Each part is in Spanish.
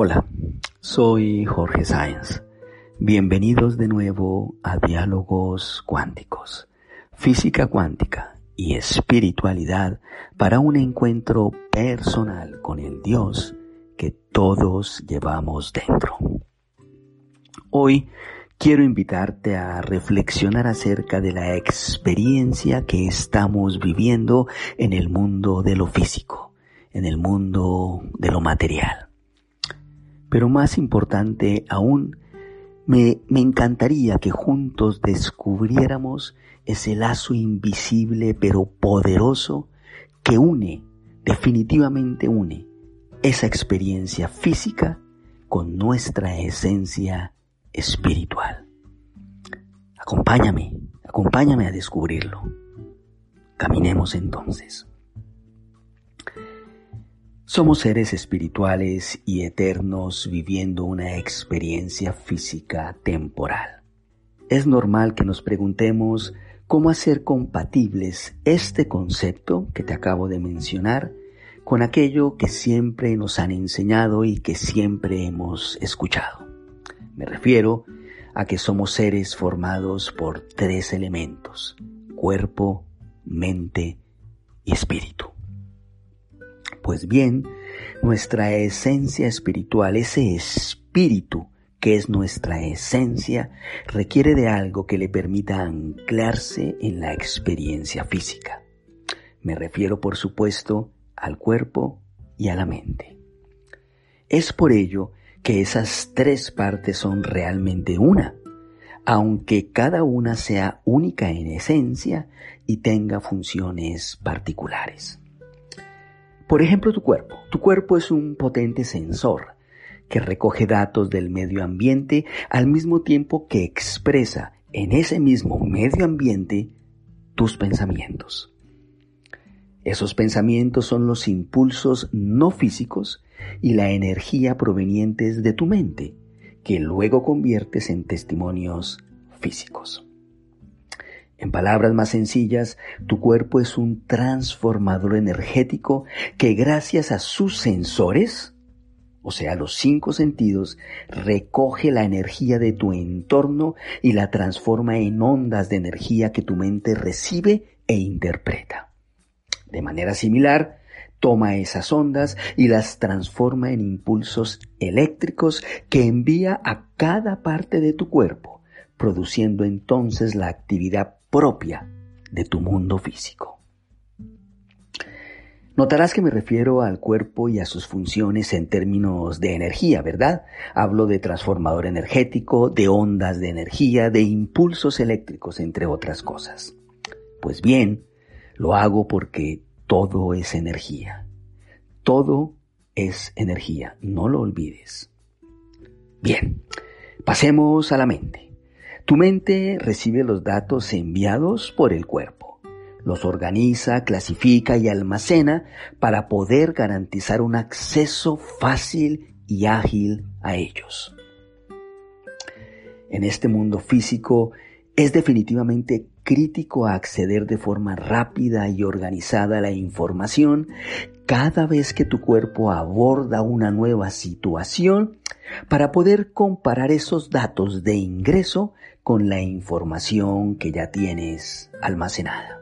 Hola, soy Jorge Sáenz. Bienvenidos de nuevo a Diálogos Cuánticos, Física Cuántica y Espiritualidad para un encuentro personal con el Dios que todos llevamos dentro. Hoy quiero invitarte a reflexionar acerca de la experiencia que estamos viviendo en el mundo de lo físico, en el mundo de lo material. Pero más importante aún, me, me, encantaría que juntos descubriéramos ese lazo invisible pero poderoso que une, definitivamente une, esa experiencia física con nuestra esencia espiritual. Acompáñame, acompáñame a descubrirlo. Caminemos entonces. Somos seres espirituales y eternos viviendo una experiencia física temporal. Es normal que nos preguntemos cómo hacer compatibles este concepto que te acabo de mencionar con aquello que siempre nos han enseñado y que siempre hemos escuchado. Me refiero a que somos seres formados por tres elementos, cuerpo, mente y espíritu. Pues bien, nuestra esencia espiritual, ese espíritu que es nuestra esencia, requiere de algo que le permita anclarse en la experiencia física. Me refiero, por supuesto, al cuerpo y a la mente. Es por ello que esas tres partes son realmente una, aunque cada una sea única en esencia y tenga funciones particulares. Por ejemplo, tu cuerpo. Tu cuerpo es un potente sensor que recoge datos del medio ambiente al mismo tiempo que expresa en ese mismo medio ambiente tus pensamientos. Esos pensamientos son los impulsos no físicos y la energía provenientes de tu mente, que luego conviertes en testimonios físicos. En palabras más sencillas, tu cuerpo es un transformador energético que gracias a sus sensores, o sea, los cinco sentidos, recoge la energía de tu entorno y la transforma en ondas de energía que tu mente recibe e interpreta. De manera similar, toma esas ondas y las transforma en impulsos eléctricos que envía a cada parte de tu cuerpo, produciendo entonces la actividad propia de tu mundo físico. Notarás que me refiero al cuerpo y a sus funciones en términos de energía, ¿verdad? Hablo de transformador energético, de ondas de energía, de impulsos eléctricos, entre otras cosas. Pues bien, lo hago porque todo es energía. Todo es energía, no lo olvides. Bien, pasemos a la mente. Tu mente recibe los datos enviados por el cuerpo, los organiza, clasifica y almacena para poder garantizar un acceso fácil y ágil a ellos. En este mundo físico es definitivamente crítico acceder de forma rápida y organizada a la información cada vez que tu cuerpo aborda una nueva situación para poder comparar esos datos de ingreso con la información que ya tienes almacenada.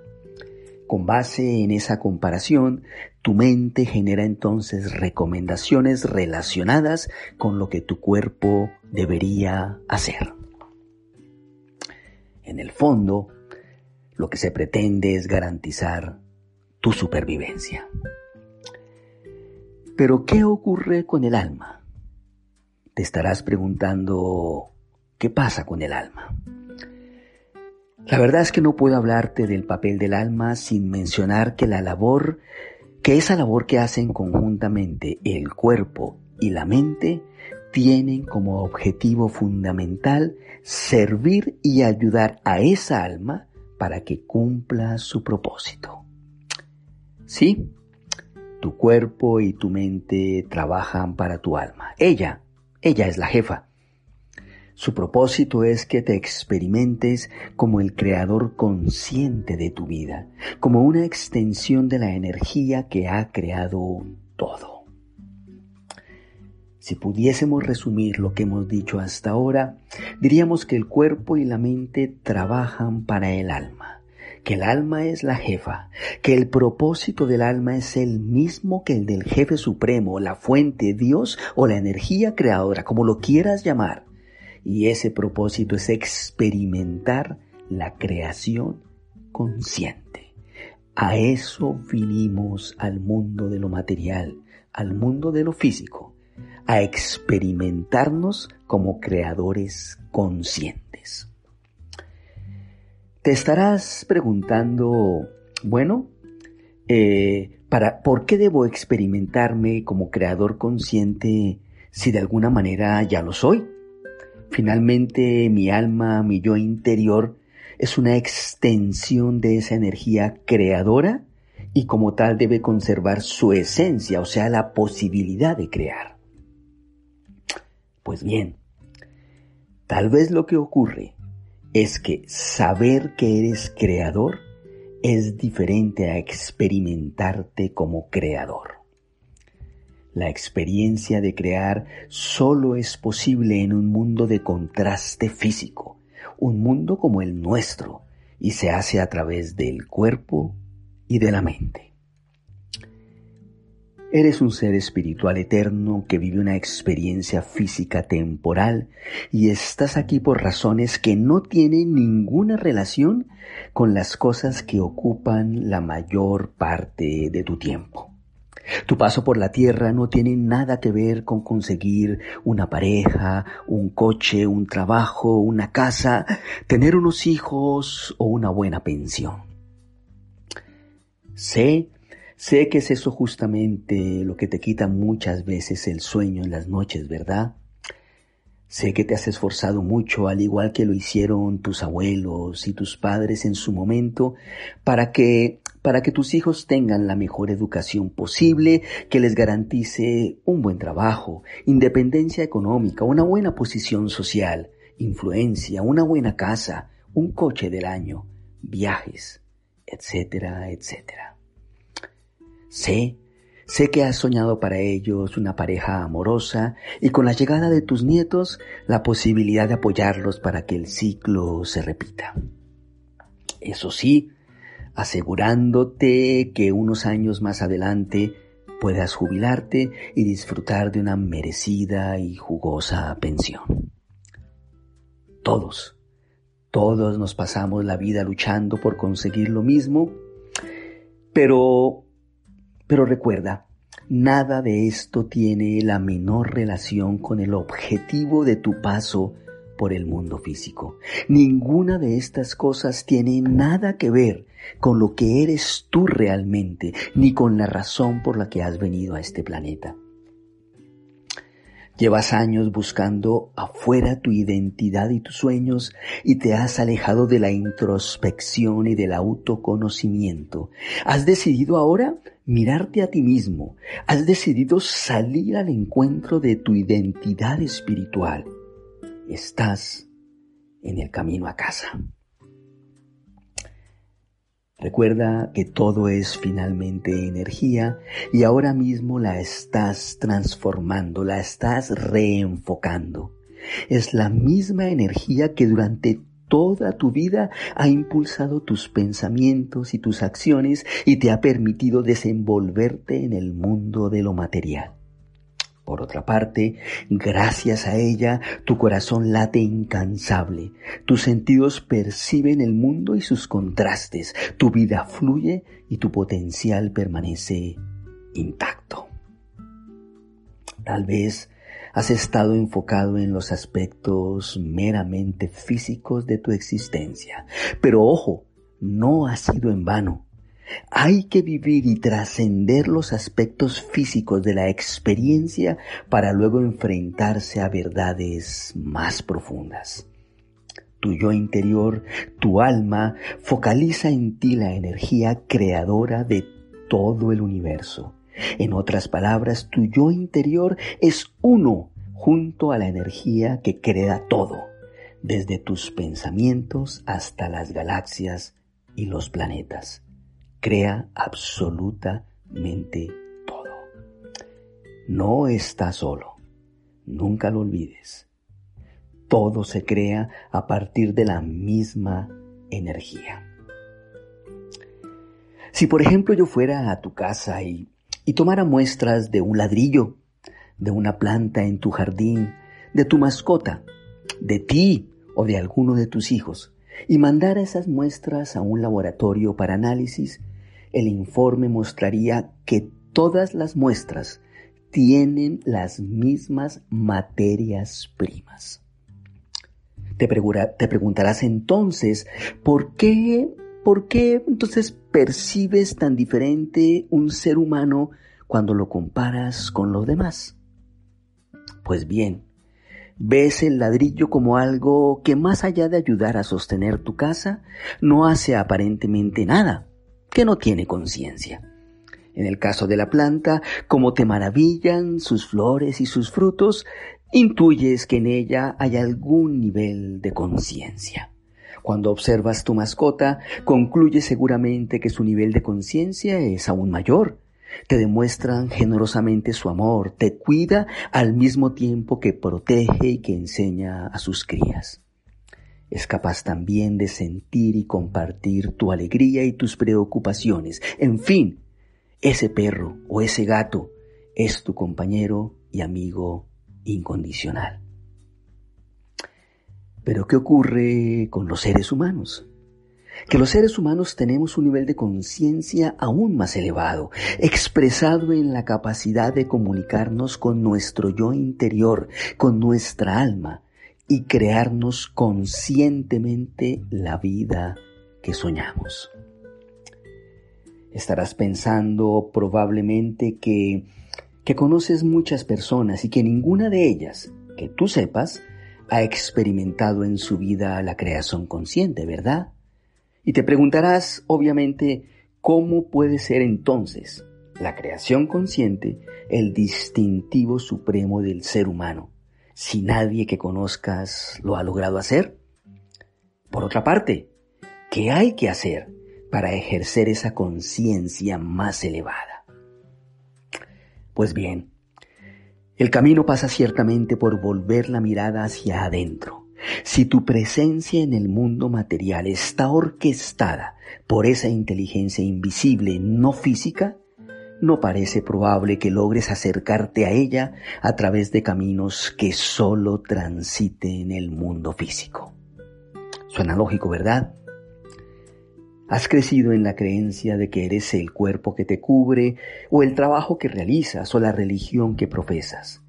Con base en esa comparación, tu mente genera entonces recomendaciones relacionadas con lo que tu cuerpo debería hacer. En el fondo, lo que se pretende es garantizar tu supervivencia. Pero ¿qué ocurre con el alma? Te estarás preguntando, ¿qué pasa con el alma? La verdad es que no puedo hablarte del papel del alma sin mencionar que la labor, que esa labor que hacen conjuntamente el cuerpo y la mente, tienen como objetivo fundamental servir y ayudar a esa alma para que cumpla su propósito. Sí, tu cuerpo y tu mente trabajan para tu alma. Ella, ella es la jefa. Su propósito es que te experimentes como el creador consciente de tu vida, como una extensión de la energía que ha creado todo. Si pudiésemos resumir lo que hemos dicho hasta ahora, diríamos que el cuerpo y la mente trabajan para el alma, que el alma es la jefa, que el propósito del alma es el mismo que el del jefe supremo, la fuente, Dios o la energía creadora, como lo quieras llamar y ese propósito es experimentar la creación consciente. A eso vinimos al mundo de lo material, al mundo de lo físico, a experimentarnos como creadores conscientes. Te estarás preguntando, bueno, eh, ¿por qué debo experimentarme como creador consciente si de alguna manera ya lo soy? Finalmente mi alma, mi yo interior, es una extensión de esa energía creadora y como tal debe conservar su esencia, o sea, la posibilidad de crear. Pues bien, tal vez lo que ocurre es que saber que eres creador es diferente a experimentarte como creador. La experiencia de crear solo es posible en un mundo de contraste físico, un mundo como el nuestro, y se hace a través del cuerpo y de la mente. Eres un ser espiritual eterno que vive una experiencia física temporal y estás aquí por razones que no tienen ninguna relación con las cosas que ocupan la mayor parte de tu tiempo. Tu paso por la tierra no tiene nada que ver con conseguir una pareja, un coche, un trabajo, una casa, tener unos hijos o una buena pensión. Sé, sé que es eso justamente lo que te quita muchas veces el sueño en las noches, ¿verdad? Sé que te has esforzado mucho, al igual que lo hicieron tus abuelos y tus padres en su momento, para que, para que tus hijos tengan la mejor educación posible, que les garantice un buen trabajo, independencia económica, una buena posición social, influencia, una buena casa, un coche del año, viajes, etcétera, etcétera. Sé Sé que has soñado para ellos una pareja amorosa y con la llegada de tus nietos la posibilidad de apoyarlos para que el ciclo se repita. Eso sí, asegurándote que unos años más adelante puedas jubilarte y disfrutar de una merecida y jugosa pensión. Todos, todos nos pasamos la vida luchando por conseguir lo mismo, pero pero recuerda, nada de esto tiene la menor relación con el objetivo de tu paso por el mundo físico. Ninguna de estas cosas tiene nada que ver con lo que eres tú realmente, ni con la razón por la que has venido a este planeta. Llevas años buscando afuera tu identidad y tus sueños y te has alejado de la introspección y del autoconocimiento. Has decidido ahora mirarte a ti mismo. Has decidido salir al encuentro de tu identidad espiritual. Estás en el camino a casa. Recuerda que todo es finalmente energía y ahora mismo la estás transformando, la estás reenfocando. Es la misma energía que durante toda tu vida ha impulsado tus pensamientos y tus acciones y te ha permitido desenvolverte en el mundo de lo material. Por otra parte, gracias a ella, tu corazón late incansable, tus sentidos perciben el mundo y sus contrastes, tu vida fluye y tu potencial permanece intacto. Tal vez has estado enfocado en los aspectos meramente físicos de tu existencia. Pero ojo, no ha sido en vano. Hay que vivir y trascender los aspectos físicos de la experiencia para luego enfrentarse a verdades más profundas. Tu yo interior, tu alma, focaliza en ti la energía creadora de todo el universo. En otras palabras, tu yo interior es uno junto a la energía que crea todo, desde tus pensamientos hasta las galaxias y los planetas. Crea absolutamente todo. No está solo. Nunca lo olvides. Todo se crea a partir de la misma energía. Si por ejemplo yo fuera a tu casa y y tomara muestras de un ladrillo, de una planta en tu jardín, de tu mascota, de ti o de alguno de tus hijos, y mandara esas muestras a un laboratorio para análisis, el informe mostraría que todas las muestras tienen las mismas materias primas. Te, te preguntarás entonces, ¿por qué ¿por qué entonces percibes tan diferente un ser humano cuando lo comparas con los demás? Pues bien, ves el ladrillo como algo que más allá de ayudar a sostener tu casa, no hace aparentemente nada, que no tiene conciencia. En el caso de la planta, como te maravillan sus flores y sus frutos, intuyes que en ella hay algún nivel de conciencia. Cuando observas tu mascota, concluyes seguramente que su nivel de conciencia es aún mayor. Te demuestran generosamente su amor, te cuida al mismo tiempo que protege y que enseña a sus crías. Es capaz también de sentir y compartir tu alegría y tus preocupaciones. En fin, ese perro o ese gato es tu compañero y amigo incondicional. Pero ¿qué ocurre con los seres humanos? Que los seres humanos tenemos un nivel de conciencia aún más elevado, expresado en la capacidad de comunicarnos con nuestro yo interior, con nuestra alma, y crearnos conscientemente la vida que soñamos. Estarás pensando probablemente que, que conoces muchas personas y que ninguna de ellas, que tú sepas, ha experimentado en su vida la creación consciente, ¿verdad? Y te preguntarás, obviamente, ¿cómo puede ser entonces la creación consciente el distintivo supremo del ser humano, si nadie que conozcas lo ha logrado hacer? Por otra parte, ¿qué hay que hacer para ejercer esa conciencia más elevada? Pues bien, el camino pasa ciertamente por volver la mirada hacia adentro. Si tu presencia en el mundo material está orquestada por esa inteligencia invisible no física, no parece probable que logres acercarte a ella a través de caminos que solo transiten el mundo físico. Suena lógico, ¿verdad? Has crecido en la creencia de que eres el cuerpo que te cubre o el trabajo que realizas o la religión que profesas.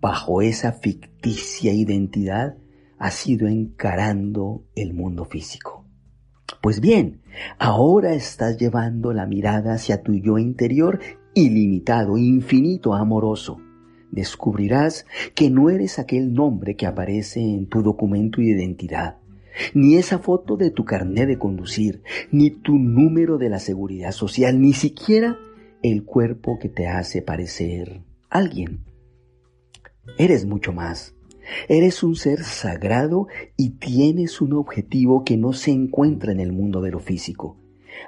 Bajo esa ficticia identidad has ido encarando el mundo físico. Pues bien, ahora estás llevando la mirada hacia tu yo interior ilimitado, infinito, amoroso. Descubrirás que no eres aquel nombre que aparece en tu documento de identidad ni esa foto de tu carnet de conducir, ni tu número de la seguridad social, ni siquiera el cuerpo que te hace parecer alguien. Eres mucho más. Eres un ser sagrado y tienes un objetivo que no se encuentra en el mundo de lo físico.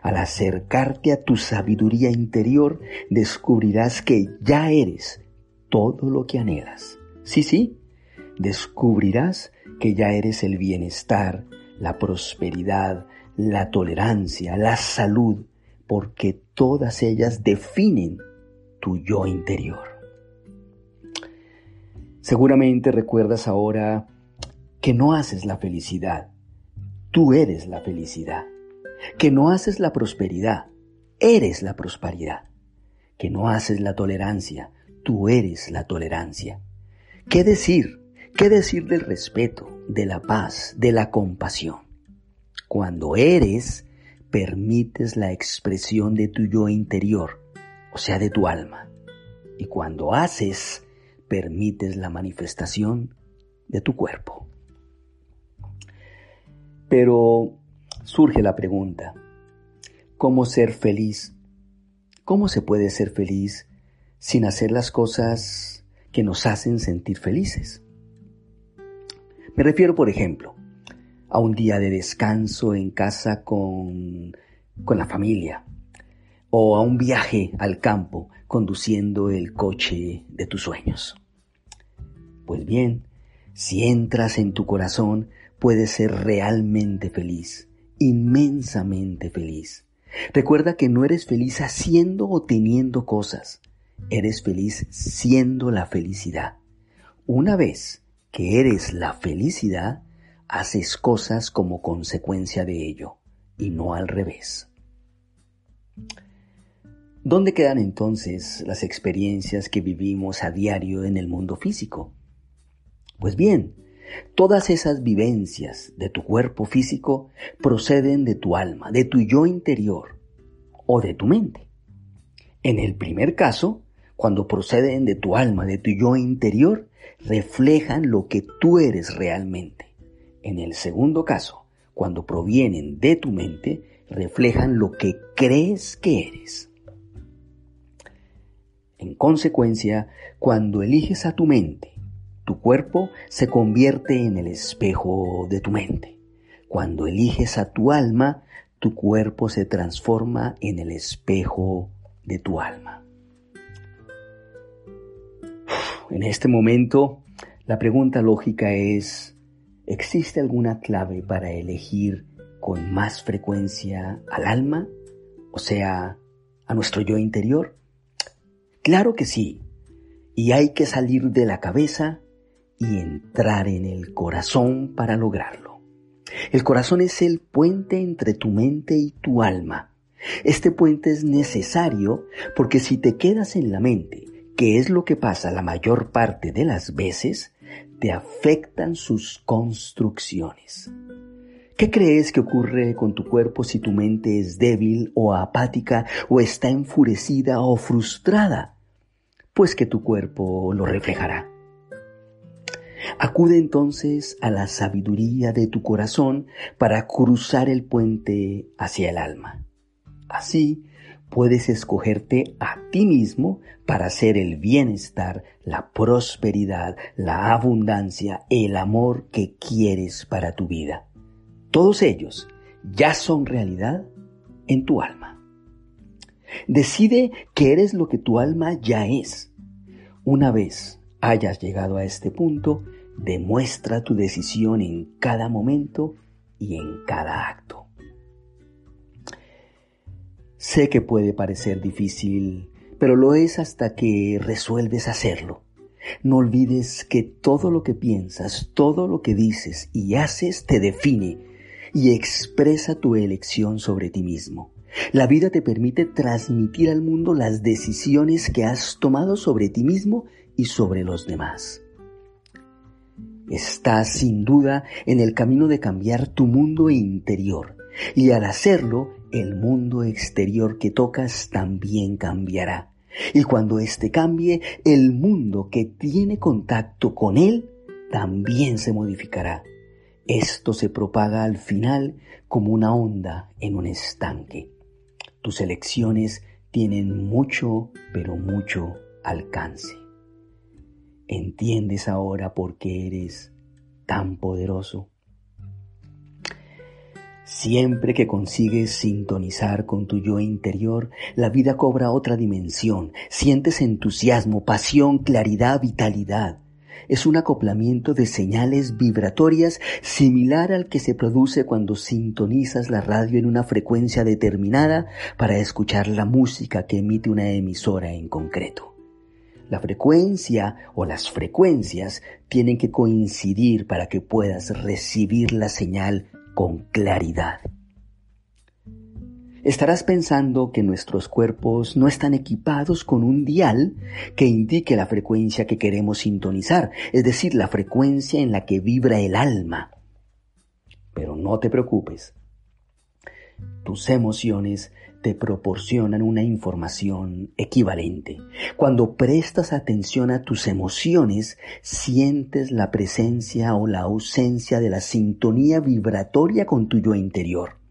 Al acercarte a tu sabiduría interior, descubrirás que ya eres todo lo que anhelas. Sí, sí, descubrirás que ya eres el bienestar, la prosperidad, la tolerancia, la salud, porque todas ellas definen tu yo interior. Seguramente recuerdas ahora que no haces la felicidad, tú eres la felicidad, que no haces la prosperidad, eres la prosperidad, que no haces la tolerancia, tú eres la tolerancia, ¿Qué decir? ¿Qué decir del respeto, de la paz, de la compasión? Cuando eres, permites la expresión de tu yo interior, o sea, de tu alma. Y cuando haces, permites la manifestación de tu cuerpo. Pero surge la pregunta, ¿cómo ser feliz? ¿Cómo se puede ser feliz sin hacer las cosas que nos hacen sentir felices? Me refiero, por ejemplo, a un día de descanso en casa con, con la familia, o a un viaje al campo conduciendo el coche de tus sueños. Pues bien, si entras en tu corazón, puedes ser realmente feliz, inmensamente feliz. Recuerda que no eres feliz haciendo o teniendo cosas, eres feliz siendo la felicidad. Una vez que eres la felicidad, haces cosas como consecuencia de ello, y no al revés. ¿Dónde quedan entonces las experiencias que vivimos a diario en el mundo físico? Pues bien, todas esas vivencias de tu cuerpo físico proceden de tu alma, de tu yo interior o de tu mente. En el primer caso, cuando proceden de tu alma, de tu yo interior, reflejan lo que tú eres realmente. En el segundo caso, cuando provienen de tu mente, reflejan lo que crees que eres. En consecuencia, cuando eliges a tu mente, tu cuerpo se convierte en el espejo de tu mente. Cuando eliges a tu alma, tu cuerpo se transforma en el espejo de tu alma. En este momento, la pregunta lógica es, ¿existe alguna clave para elegir con más frecuencia al alma, o sea, a nuestro yo interior? Claro que sí. Y hay que salir de la cabeza y entrar en el corazón para lograrlo. El corazón es el puente entre tu mente y tu alma. Este puente es necesario porque si te quedas en la mente, que es lo que pasa la mayor parte de las veces, te afectan sus construcciones. ¿Qué crees que ocurre con tu cuerpo si tu mente es débil o apática o está enfurecida o frustrada? Pues que tu cuerpo lo reflejará. Acude entonces a la sabiduría de tu corazón para cruzar el puente hacia el alma. Así puedes escogerte a ti mismo para hacer el bienestar, la prosperidad, la abundancia, el amor que quieres para tu vida. Todos ellos ya son realidad en tu alma. Decide que eres lo que tu alma ya es. Una vez hayas llegado a este punto, demuestra tu decisión en cada momento y en cada acto. Sé que puede parecer difícil, pero lo es hasta que resuelves hacerlo. No olvides que todo lo que piensas, todo lo que dices y haces te define y expresa tu elección sobre ti mismo. La vida te permite transmitir al mundo las decisiones que has tomado sobre ti mismo y sobre los demás. Estás sin duda en el camino de cambiar tu mundo interior y al hacerlo el mundo exterior que tocas también cambiará. Y cuando éste cambie, el mundo que tiene contacto con él también se modificará. Esto se propaga al final como una onda en un estanque. Tus elecciones tienen mucho, pero mucho alcance. ¿Entiendes ahora por qué eres tan poderoso? Siempre que consigues sintonizar con tu yo interior, la vida cobra otra dimensión. Sientes entusiasmo, pasión, claridad, vitalidad es un acoplamiento de señales vibratorias similar al que se produce cuando sintonizas la radio en una frecuencia determinada para escuchar la música que emite una emisora en concreto. La frecuencia o las frecuencias tienen que coincidir para que puedas recibir la señal con claridad. Estarás pensando que nuestros cuerpos no están equipados con un dial que indique la frecuencia que queremos sintonizar, es decir, la frecuencia en la que vibra el alma. Pero no te preocupes. Tus emociones te proporcionan una información equivalente. Cuando prestas atención a tus emociones, sientes la presencia o la ausencia de la sintonía vibratoria con tu yo interior.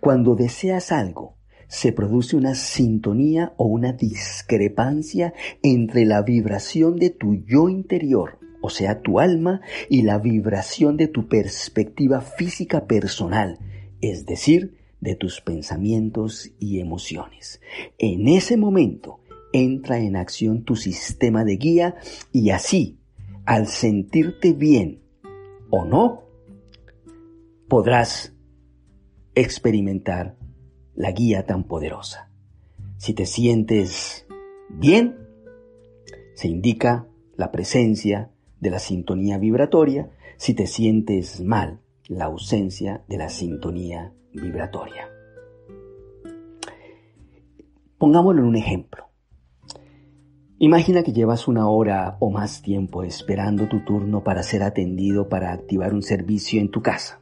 Cuando deseas algo, se produce una sintonía o una discrepancia entre la vibración de tu yo interior, o sea, tu alma, y la vibración de tu perspectiva física personal, es decir, de tus pensamientos y emociones. En ese momento entra en acción tu sistema de guía y así, al sentirte bien o no, podrás experimentar la guía tan poderosa. Si te sientes bien, se indica la presencia de la sintonía vibratoria. Si te sientes mal, la ausencia de la sintonía vibratoria. Pongámoslo en un ejemplo. Imagina que llevas una hora o más tiempo esperando tu turno para ser atendido para activar un servicio en tu casa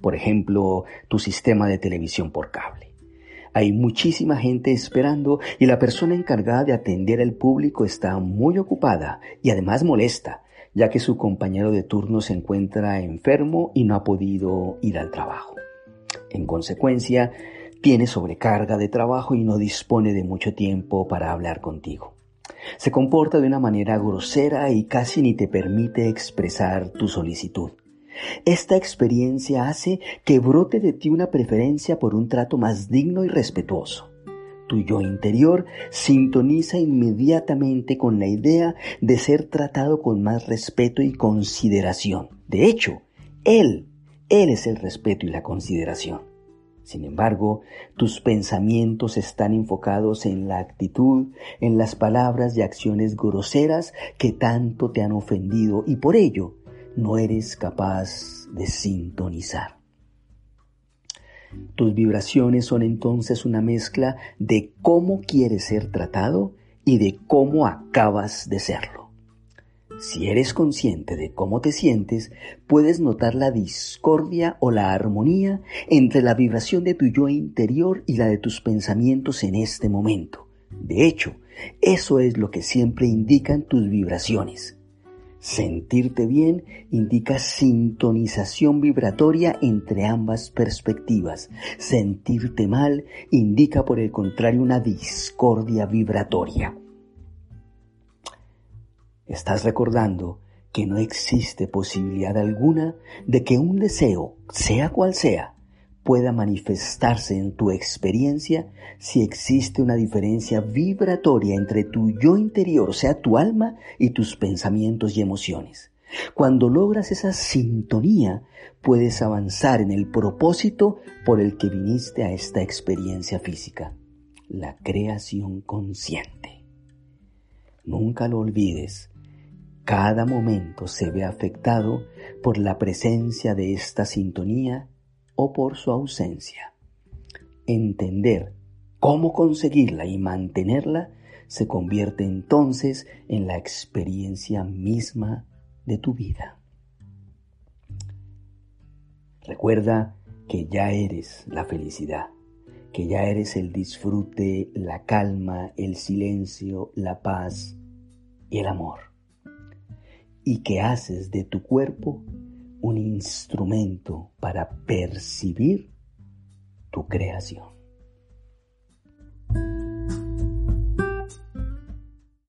por ejemplo, tu sistema de televisión por cable. Hay muchísima gente esperando y la persona encargada de atender al público está muy ocupada y además molesta, ya que su compañero de turno se encuentra enfermo y no ha podido ir al trabajo. En consecuencia, tiene sobrecarga de trabajo y no dispone de mucho tiempo para hablar contigo. Se comporta de una manera grosera y casi ni te permite expresar tu solicitud. Esta experiencia hace que brote de ti una preferencia por un trato más digno y respetuoso. Tu yo interior sintoniza inmediatamente con la idea de ser tratado con más respeto y consideración. De hecho, Él, Él es el respeto y la consideración. Sin embargo, tus pensamientos están enfocados en la actitud, en las palabras y acciones groseras que tanto te han ofendido y por ello no eres capaz de sintonizar. Tus vibraciones son entonces una mezcla de cómo quieres ser tratado y de cómo acabas de serlo. Si eres consciente de cómo te sientes, puedes notar la discordia o la armonía entre la vibración de tu yo interior y la de tus pensamientos en este momento. De hecho, eso es lo que siempre indican tus vibraciones. Sentirte bien indica sintonización vibratoria entre ambas perspectivas. Sentirte mal indica por el contrario una discordia vibratoria. Estás recordando que no existe posibilidad alguna de que un deseo, sea cual sea, pueda manifestarse en tu experiencia si existe una diferencia vibratoria entre tu yo interior, sea, tu alma, y tus pensamientos y emociones. Cuando logras esa sintonía, puedes avanzar en el propósito por el que viniste a esta experiencia física, la creación consciente. Nunca lo olvides, cada momento se ve afectado por la presencia de esta sintonía o por su ausencia. Entender cómo conseguirla y mantenerla se convierte entonces en la experiencia misma de tu vida. Recuerda que ya eres la felicidad, que ya eres el disfrute, la calma, el silencio, la paz y el amor, y que haces de tu cuerpo un instrumento para percibir tu creación.